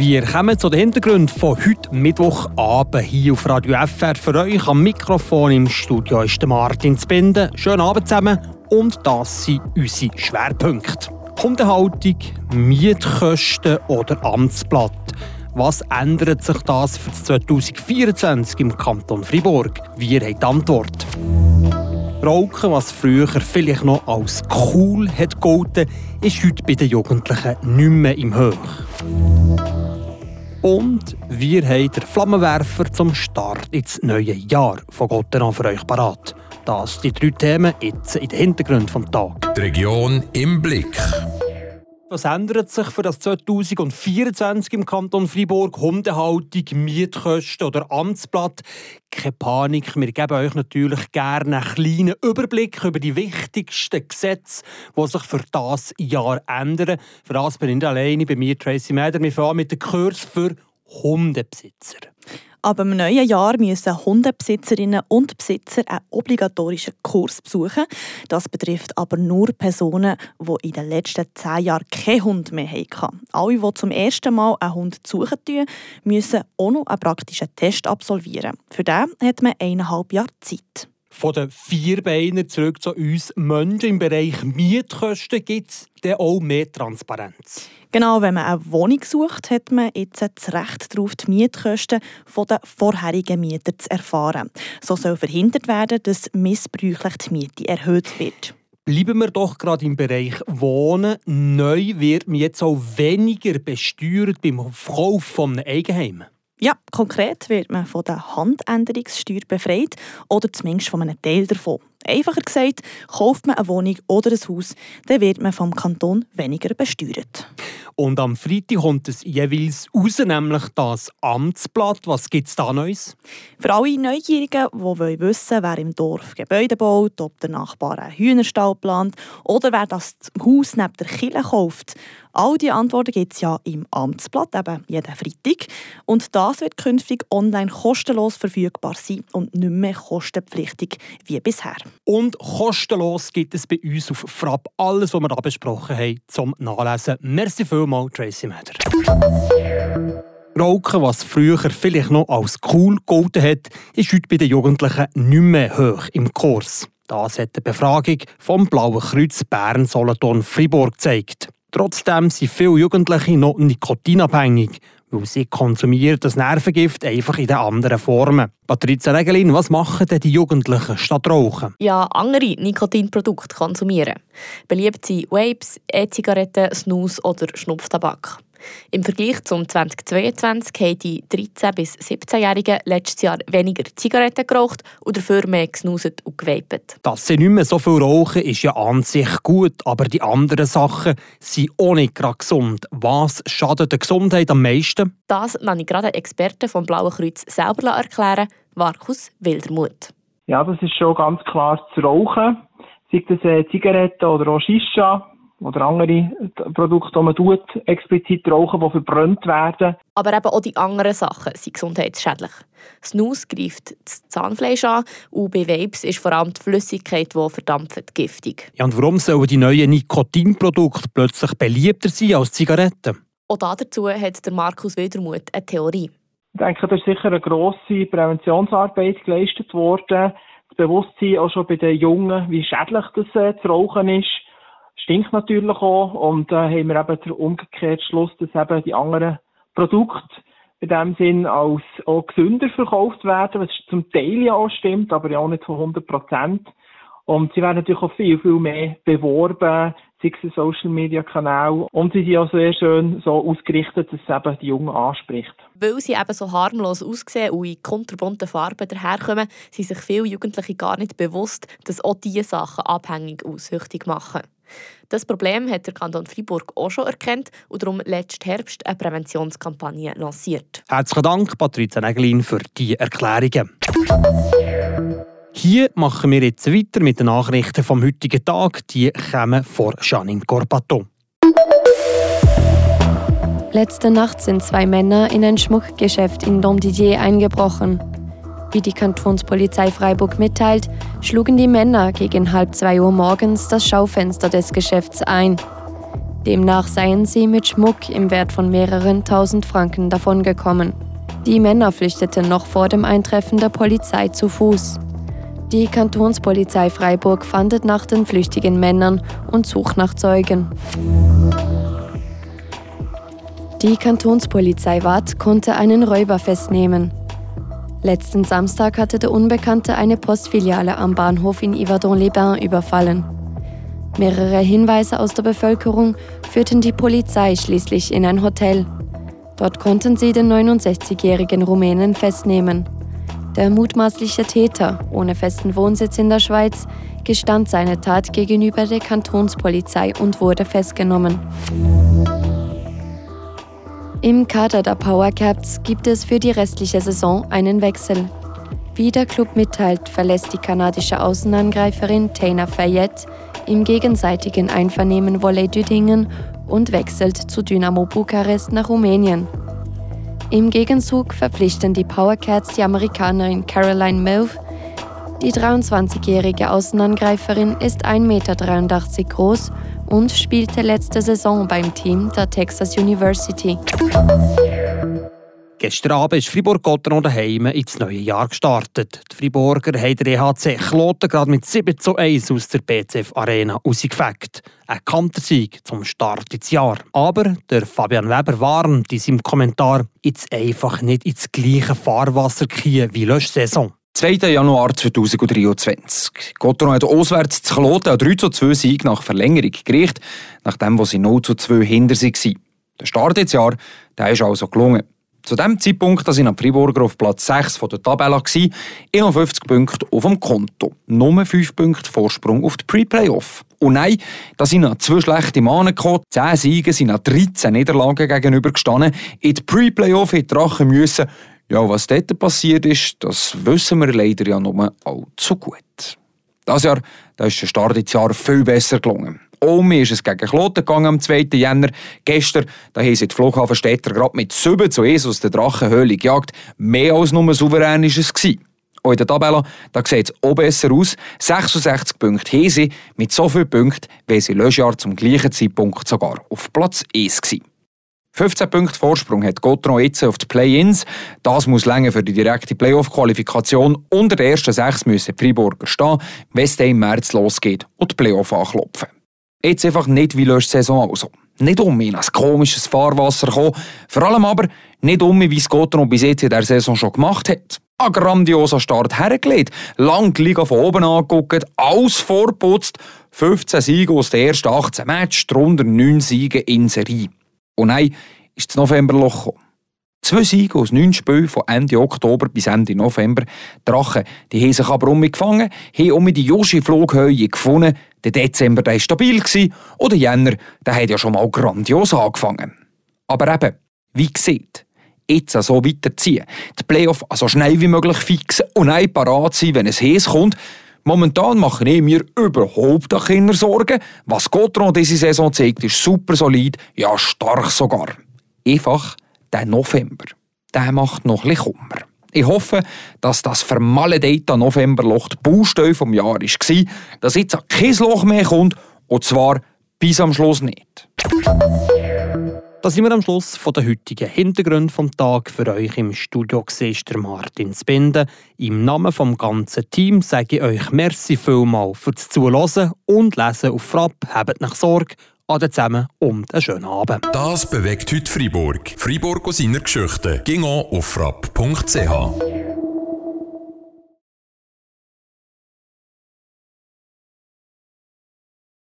Wir kommen zu den Hintergründen von heute Mittwochabend hier auf Radio FR. Für euch am Mikrofon im Studio ist Martin Zbinden. Schönen Abend zusammen und das sind unsere Schwerpunkte. Kundenhaltung, Mietkosten oder Amtsblatt. Was ändert sich das für 2024 im Kanton Fribourg? Wir haben die Antwort. Rauchen, was früher vielleicht noch als cool hat gelten, ist heute bei den Jugendlichen nicht mehr im Hoch. Und wir haben den Flammenwerfer zum Start ins neue Jahr von Gotteron für euch parat. Das sind die drei Themen jetzt in den Hintergründen des Tages. Die Region im Blick. Was ändert sich für das 2024 im Kanton Freiburg? Hundehaltung, Mietkosten oder Amtsblatt? Keine Panik, wir geben euch natürlich gerne einen kleinen Überblick über die wichtigsten Gesetze, die sich für das Jahr ändern. Für das bin ich nicht alleine, bei mir Tracy Meder. Wir fangen mit dem Kurs für Hundebesitzer. Ab dem neuen Jahr müssen Hundebesitzerinnen und Besitzer einen obligatorischen Kurs besuchen. Das betrifft aber nur Personen, die in den letzten zehn Jahren keinen Hund mehr hatten. Alle, die zum ersten Mal einen Hund suchen, müssen auch noch einen praktischen Test absolvieren. Für den hat man eineinhalb Jahre Zeit. Von den Vierbeinern zurück zu uns Menschen im Bereich Mietkosten gibt es dann auch mehr Transparenz. Genau, wenn man eine Wohnung sucht, hat man jetzt das Recht darauf, die Mietkosten der vorherigen Mieter zu erfahren. So soll verhindert werden, dass missbräuchlich die Miete erhöht wird. Bleiben wir doch gerade im Bereich Wohnen. Neu wird man jetzt auch weniger besteuert beim Verkauf von einem Eigenheim. Ja, konkret wird man von der Handänderungssteuer befreit oder zumindest von einem Teil davon. Einfacher gesagt, kauft man eine Wohnung oder ein Haus, dann wird man vom Kanton weniger besteuert. Und am Freitag kommt es jeweils raus, nämlich das Amtsblatt. Was gibt es da Neues? Für alle Neugierigen, die wissen wer im Dorf Gebäude baut, ob der Nachbar einen Hühnerstall plant oder wer das Haus neben der Kille kauft, All diese Antworten gibt es ja im Amtsblatt, eben jeden Freitag. Und das wird künftig online kostenlos verfügbar sein und nicht mehr kostenpflichtig wie bisher. Und kostenlos gibt es bei uns auf Frapp alles, was wir hier besprochen haben, zum Nachlesen. Merci vielmals, Tracy Meder. Rauchen, was früher vielleicht noch als cool gegolten hat, ist heute bei den Jugendlichen nicht mehr hoch im Kurs. Das hat die Befragung vom Blauen Kreuz Bern Solothurn Fribourg gezeigt. Trotzdem sind viele Jugendliche noch nikotinabhängig, weil sie konsumieren das Nervengift einfach in den anderen Formen. Patricia Regelin, was machen denn die Jugendlichen statt Rauchen? Ja, andere Nikotinprodukte konsumieren. Beliebt sind Vapes, E-Zigaretten, Snus oder Schnupftabak. Im Vergleich zum 2022 haben die 13- bis 17-Jährigen letztes Jahr weniger Zigaretten geraucht und dafür mehr gesnuset und gewapet. Dass sie nicht mehr so viel rauchen, ist ja an sich gut, aber die anderen Sachen sind auch nicht gerade gesund. Was schadet der Gesundheit am meisten? Das lasse ich gerade Experten vom Blauen Kreuz selber erklären, Markus Wildermuth. Ja, das ist schon ganz klar zu rauchen. Sei das äh, Zigaretten oder auch Shisha oder andere Produkte, die man tut, explizit rauchen, die verbrannt werden. Aber eben auch die anderen Sachen sind gesundheitsschädlich. Snus greift das Zahnfleisch an und bei Vapes ist vor allem die Flüssigkeit, die verdampft, giftig. Ja, und warum sollen die neuen Nikotinprodukte plötzlich beliebter sein als Zigaretten? Auch dazu hat der Markus Wildermuth eine Theorie. Ich denke, da ist sicher eine grosse Präventionsarbeit geleistet worden. Das Bewusstsein auch schon bei den Jungen, wie schädlich das äh, zu rauchen ist stinkt natürlich auch. Und da äh, haben wir eben den umgekehrten Schluss, dass eben die anderen Produkte in dem Sinn als auch gesünder verkauft werden, was zum Teil ja auch stimmt, aber ja auch nicht von 100 Prozent. Und sie werden natürlich auch viel, viel mehr beworben, sei es Social Media Kanal. Und sie sind auch sehr schön so ausgerichtet, dass es eben die Jungen anspricht. Weil sie eben so harmlos aussehen und in kunterbunten Farben daherkommen, sind sich viele Jugendliche gar nicht bewusst, dass auch diese Sachen abhängig und süchtig machen. Das Problem hat der Kanton Freiburg auch schon erkannt und darum letzten Herbst eine Präventionskampagne lanciert. Herzlichen Dank, Patricia Neglin, für die Erklärungen. Hier machen wir jetzt weiter mit den Nachrichten vom heutigen Tag. Die kommen vor Janine Corpato. Letzte Nacht sind zwei Männer in ein Schmuckgeschäft in Domdidier eingebrochen. Wie die Kantonspolizei Freiburg mitteilt, schlugen die Männer gegen halb zwei Uhr morgens das Schaufenster des Geschäfts ein. Demnach seien sie mit Schmuck im Wert von mehreren tausend Franken davongekommen. Die Männer flüchteten noch vor dem Eintreffen der Polizei zu Fuß. Die Kantonspolizei Freiburg fandet nach den flüchtigen Männern und sucht nach Zeugen. Die Kantonspolizei Watt konnte einen Räuber festnehmen. Letzten Samstag hatte der Unbekannte eine Postfiliale am Bahnhof in Yverdon-les-Bains überfallen. Mehrere Hinweise aus der Bevölkerung führten die Polizei schließlich in ein Hotel. Dort konnten sie den 69-jährigen Rumänen festnehmen. Der mutmaßliche Täter, ohne festen Wohnsitz in der Schweiz, gestand seine Tat gegenüber der Kantonspolizei und wurde festgenommen. Im Kader der Powercaps gibt es für die restliche Saison einen Wechsel. Wie der Club mitteilt, verlässt die kanadische Außenangreiferin Tana Fayette im gegenseitigen Einvernehmen Volley Düdingen und wechselt zu Dynamo Bukarest nach Rumänien. Im Gegenzug verpflichten die Powercats die Amerikanerin Caroline Move. Die 23-jährige Außenangreiferin ist 1,83 Meter groß und spielte letzte Saison beim Team der Texas University. Gestern Abend ist Fribourg-Gotteron daheim ins neue Jahr gestartet. Die Friburger haben der EHC Kloten gerade mit 7 zu 1 aus der BCF Arena rausgefegt. Ein Kantersieg zum Start ins Jahr. Aber der Fabian Weber warnt in seinem Kommentar, jetzt einfach nicht ins gleiche Fahrwasser gehen wie letzte Saison. 2. Januar 2023. Gotteron hat auswärts zu Kloten einen 3 zu 2 Sieg nach Verlängerung gerichtet, nachdem sie 0 zu 2 hinter sich waren. Der Start ins Jahr der ist also gelungen. Zu dem Zeitpunkt sind die Friburger auf Platz 6 von der Tabelle, 51 Punkte auf dem Konto. Nur 5 Punkte Vorsprung auf die Pre-Playoff. Und nein, da sind noch zwei schlechte Mahnen gekommen. 10 Siege sind noch 13 Niederlagen gegenübergestanden. In die Pre-Playoff hätte Drachen müssen. Ja, was dort passiert ist, das wissen wir leider ja nur allzu gut. Das Jahr da ist der Start ins Jahr viel besser gelungen. Omi ist es gegen Kloten gegangen am 2. Jänner. Gestern da haben sie die Flughafenstädter gerade mit 7 zu 1 aus der Drachenhöhle gejagt. Mehr als nur souverän war es. Auch in der Tabelle da sieht es auch besser aus. 66 Punkte haben sie. Mit so vielen Punkten wären sie letztes Jahr zum gleichen Zeitpunkt sogar auf Platz 1 gewesen. 15 Punkte Vorsprung hat Gotron jetzt auf die Play-Ins. Das muss länger für die direkte Playoff-Qualifikation. Unter den ersten sechs müssen die Freiburger stehen, wenn es dann im März losgeht und die Playoff anklopfen. Jetzt einfach nicht wie letzte Saison also. Nicht um in ein komisches Fahrwasser kommen, vor allem aber nicht um, wie es Gotron bis jetzt in der Saison schon gemacht hat. Ein grandioser Start hergelegt, lang die Liga von oben angeguckt, alles vorputzt, 15 Siege aus den ersten 18 Matches, darunter 9 Siege in Serie. Und nein, ist das Novemberloch gekommen. Zwei Siege aus neun Spielen von Ende Oktober bis Ende November. Die Drachen die haben sich aber um mich gefangen, haben um die Joshi-Flughöhe gefunden. Der Dezember war stabil und der Jänner der hat ja schon mal grandios angefangen. Aber eben, wie gesagt, jetzt so weiterziehen, die Playoff so schnell wie möglich fixen und ein parat sein, wenn es heiß kommt. Momentan mache ich mir überhaupt keine Sorgen. Was Gotron diese Saison zeigt, ist super solid, ja stark sogar. Einfach der November, der macht noch ein Kummer. Ich hoffe, dass das vermaledeite Novemberloch die Baustelle vom Jahr war, dass jetzt kein Loch mehr kommt, und zwar bis am Schluss nicht. Da sind wir am Schluss von der heutigen Hintergrund vom Tag. Für euch im Studio der Martin Spinde. Im Namen vom ganzen Team sage ich euch merci vielmal fürs Zuhören und Lesen auf Frapp. Habt nach Sorge Ade zusammen und einen schönen Abend. Das bewegt heute Freiburg. Freiburg aus seiner Geschichte. Ging auf frapp.ch.